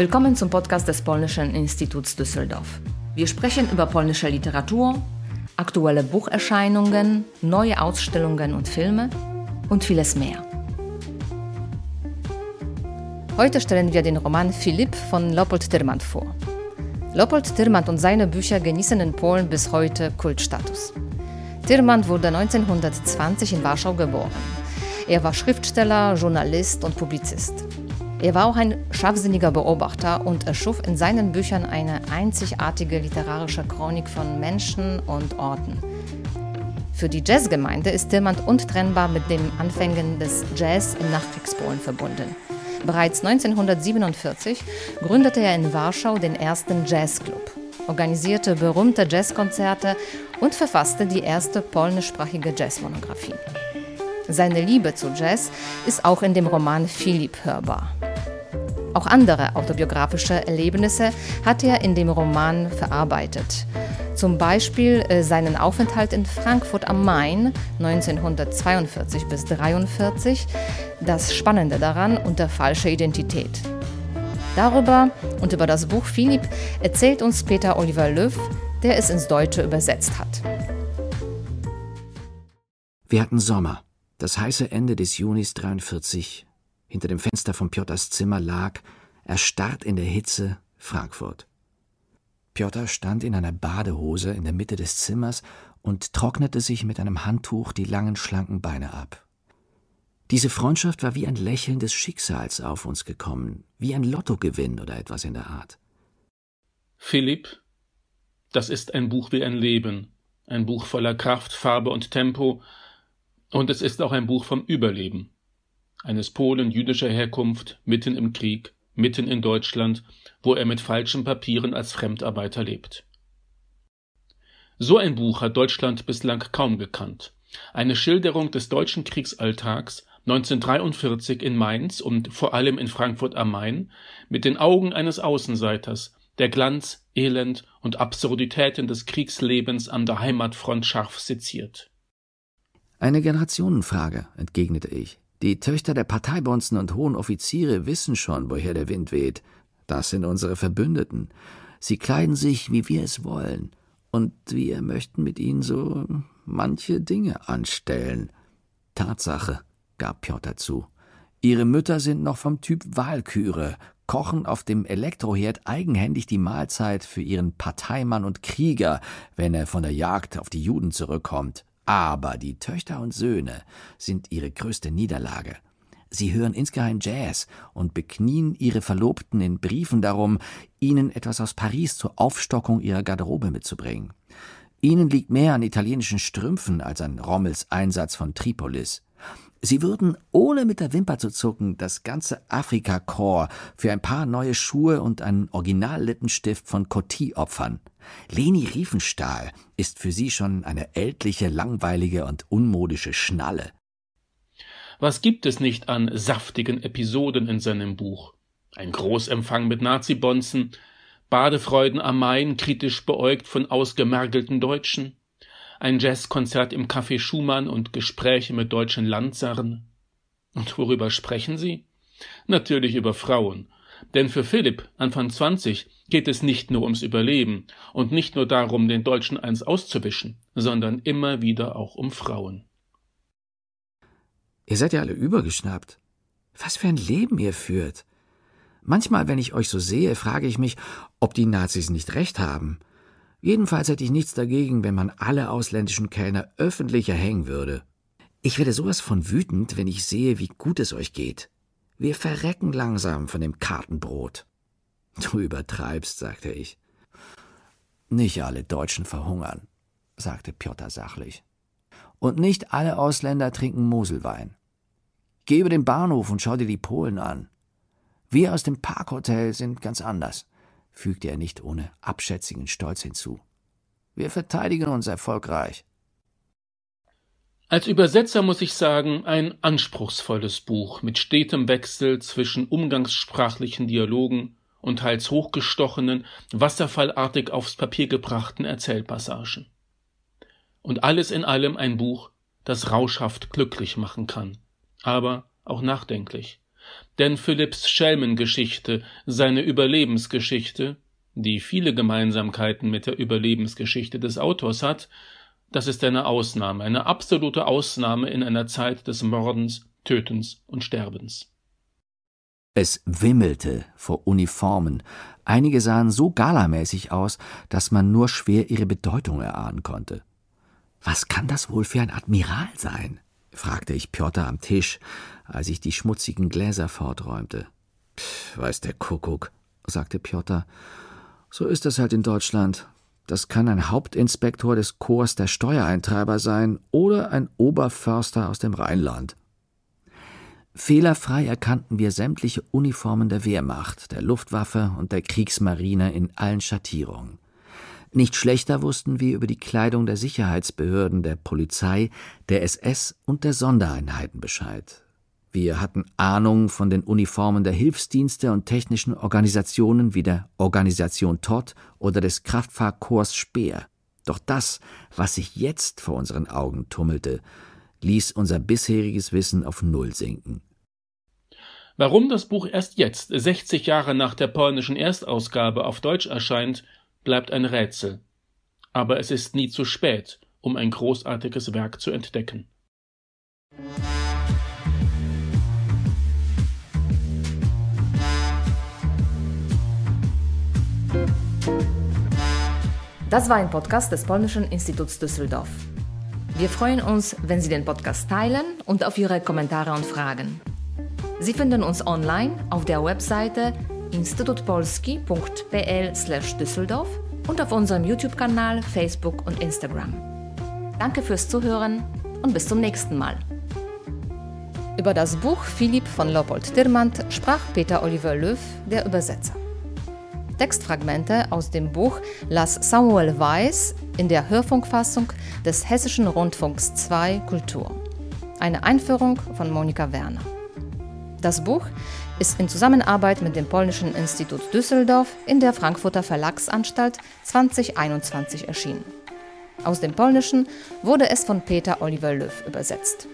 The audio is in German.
Willkommen zum Podcast des Polnischen Instituts Düsseldorf. Wir sprechen über polnische Literatur, aktuelle Bucherscheinungen, neue Ausstellungen und Filme und vieles mehr. Heute stellen wir den Roman Philipp von Leopold Tyrmand vor. Leopold Tyrmand und seine Bücher genießen in Polen bis heute Kultstatus. Tyrmand wurde 1920 in Warschau geboren. Er war Schriftsteller, Journalist und Publizist. Er war auch ein scharfsinniger Beobachter und erschuf in seinen Büchern eine einzigartige literarische Chronik von Menschen und Orten. Für die Jazzgemeinde ist Tillmann untrennbar mit den Anfängen des Jazz im Nachkriegspolen verbunden. Bereits 1947 gründete er in Warschau den ersten Jazzclub, organisierte berühmte Jazzkonzerte und verfasste die erste polnischsprachige Jazzmonographie. Seine Liebe zu Jazz ist auch in dem Roman Philipp hörbar. Auch andere autobiografische Erlebnisse hat er in dem Roman verarbeitet. Zum Beispiel äh, seinen Aufenthalt in Frankfurt am Main 1942 bis 1943, das Spannende daran unter falscher Identität. Darüber und über das Buch Philipp erzählt uns Peter Oliver Löw, der es ins Deutsche übersetzt hat. Wir hatten Sommer, das heiße Ende des Junis 43 hinter dem Fenster von Piotrs Zimmer lag, erstarrt in der Hitze, Frankfurt. Piotr stand in einer Badehose in der Mitte des Zimmers und trocknete sich mit einem Handtuch die langen, schlanken Beine ab. Diese Freundschaft war wie ein Lächeln des Schicksals auf uns gekommen, wie ein Lottogewinn oder etwas in der Art. Philipp, das ist ein Buch wie ein Leben, ein Buch voller Kraft, Farbe und Tempo, und es ist auch ein Buch vom Überleben eines Polen jüdischer Herkunft, mitten im Krieg, mitten in Deutschland, wo er mit falschen Papieren als Fremdarbeiter lebt. So ein Buch hat Deutschland bislang kaum gekannt. Eine Schilderung des deutschen Kriegsalltags 1943 in Mainz und vor allem in Frankfurt am Main mit den Augen eines Außenseiters, der Glanz, Elend und Absurditäten des Kriegslebens an der Heimatfront scharf seziert. Eine Generationenfrage, entgegnete ich. Die Töchter der Parteibonzen und hohen Offiziere wissen schon, woher der Wind weht. Das sind unsere Verbündeten. Sie kleiden sich, wie wir es wollen. Und wir möchten mit ihnen so manche Dinge anstellen. Tatsache, gab Piotr zu. Ihre Mütter sind noch vom Typ Wahlküre, kochen auf dem Elektroherd eigenhändig die Mahlzeit für ihren Parteimann und Krieger, wenn er von der Jagd auf die Juden zurückkommt. Aber die Töchter und Söhne sind ihre größte Niederlage. Sie hören insgeheim Jazz und beknien ihre Verlobten in Briefen darum, ihnen etwas aus Paris zur Aufstockung ihrer Garderobe mitzubringen. Ihnen liegt mehr an italienischen Strümpfen als an Rommels Einsatz von Tripolis. Sie würden, ohne mit der Wimper zu zucken, das ganze Afrika-Korps für ein paar neue Schuhe und einen Originallippenstift von Coty opfern. Leni Riefenstahl ist für sie schon eine ältliche, langweilige und unmodische Schnalle. Was gibt es nicht an saftigen Episoden in seinem Buch? Ein Großempfang mit Nazibonzen, Badefreuden am Main kritisch beäugt von ausgemergelten Deutschen, ein Jazzkonzert im Café Schumann und Gespräche mit deutschen Landsherren. Und worüber sprechen sie? Natürlich über Frauen. Denn für Philipp, Anfang 20, geht es nicht nur ums Überleben und nicht nur darum, den Deutschen eins auszuwischen, sondern immer wieder auch um Frauen. Ihr seid ja alle übergeschnappt. Was für ein Leben ihr führt. Manchmal, wenn ich euch so sehe, frage ich mich, ob die Nazis nicht recht haben. Jedenfalls hätte ich nichts dagegen, wenn man alle ausländischen Kellner öffentlich erhängen würde. Ich werde sowas von wütend, wenn ich sehe, wie gut es euch geht. Wir verrecken langsam von dem Kartenbrot. Du übertreibst, sagte ich. Nicht alle Deutschen verhungern, sagte Piotr sachlich. Und nicht alle Ausländer trinken Moselwein. Geh über den Bahnhof und schau dir die Polen an. Wir aus dem Parkhotel sind ganz anders, fügte er nicht ohne abschätzigen Stolz hinzu. Wir verteidigen uns erfolgreich. Als Übersetzer muss ich sagen, ein anspruchsvolles Buch mit stetem Wechsel zwischen umgangssprachlichen Dialogen und teils hochgestochenen, wasserfallartig aufs Papier gebrachten Erzählpassagen. Und alles in allem ein Buch, das rauschhaft glücklich machen kann, aber auch nachdenklich, denn Philipps Schelmengeschichte, seine Überlebensgeschichte, die viele Gemeinsamkeiten mit der Überlebensgeschichte des Autors hat, das ist eine Ausnahme, eine absolute Ausnahme in einer Zeit des Mordens, Tötens und Sterbens. Es wimmelte vor Uniformen. Einige sahen so galamäßig aus, dass man nur schwer ihre Bedeutung erahnen konnte. Was kann das wohl für ein Admiral sein? Fragte ich Piotr am Tisch, als ich die schmutzigen Gläser forträumte. Weiß der Kuckuck, sagte Piotr. So ist es halt in Deutschland. Das kann ein Hauptinspektor des Korps der Steuereintreiber sein oder ein Oberförster aus dem Rheinland. Fehlerfrei erkannten wir sämtliche Uniformen der Wehrmacht, der Luftwaffe und der Kriegsmarine in allen Schattierungen. Nicht schlechter wussten wir über die Kleidung der Sicherheitsbehörden, der Polizei, der SS und der Sondereinheiten Bescheid. Wir hatten Ahnung von den Uniformen der Hilfsdienste und technischen Organisationen wie der Organisation Todd oder des Kraftfahrkorps Speer. Doch das, was sich jetzt vor unseren Augen tummelte, ließ unser bisheriges Wissen auf Null sinken. Warum das Buch erst jetzt, 60 Jahre nach der polnischen Erstausgabe, auf Deutsch erscheint, bleibt ein Rätsel. Aber es ist nie zu spät, um ein großartiges Werk zu entdecken. Das war ein Podcast des Polnischen Instituts Düsseldorf. Wir freuen uns, wenn Sie den Podcast teilen und auf Ihre Kommentare und Fragen. Sie finden uns online auf der Webseite instytutpolski.pl/düsseldorf und auf unserem YouTube-Kanal, Facebook und Instagram. Danke fürs Zuhören und bis zum nächsten Mal. Über das Buch Philipp von Leopold Tirmand sprach Peter Oliver Löw, der Übersetzer. Textfragmente aus dem Buch las Samuel Weiß in der Hörfunkfassung des Hessischen Rundfunks 2 Kultur. Eine Einführung von Monika Werner. Das Buch ist in Zusammenarbeit mit dem Polnischen Institut Düsseldorf in der Frankfurter Verlagsanstalt 2021 erschienen. Aus dem Polnischen wurde es von Peter Oliver Löw übersetzt.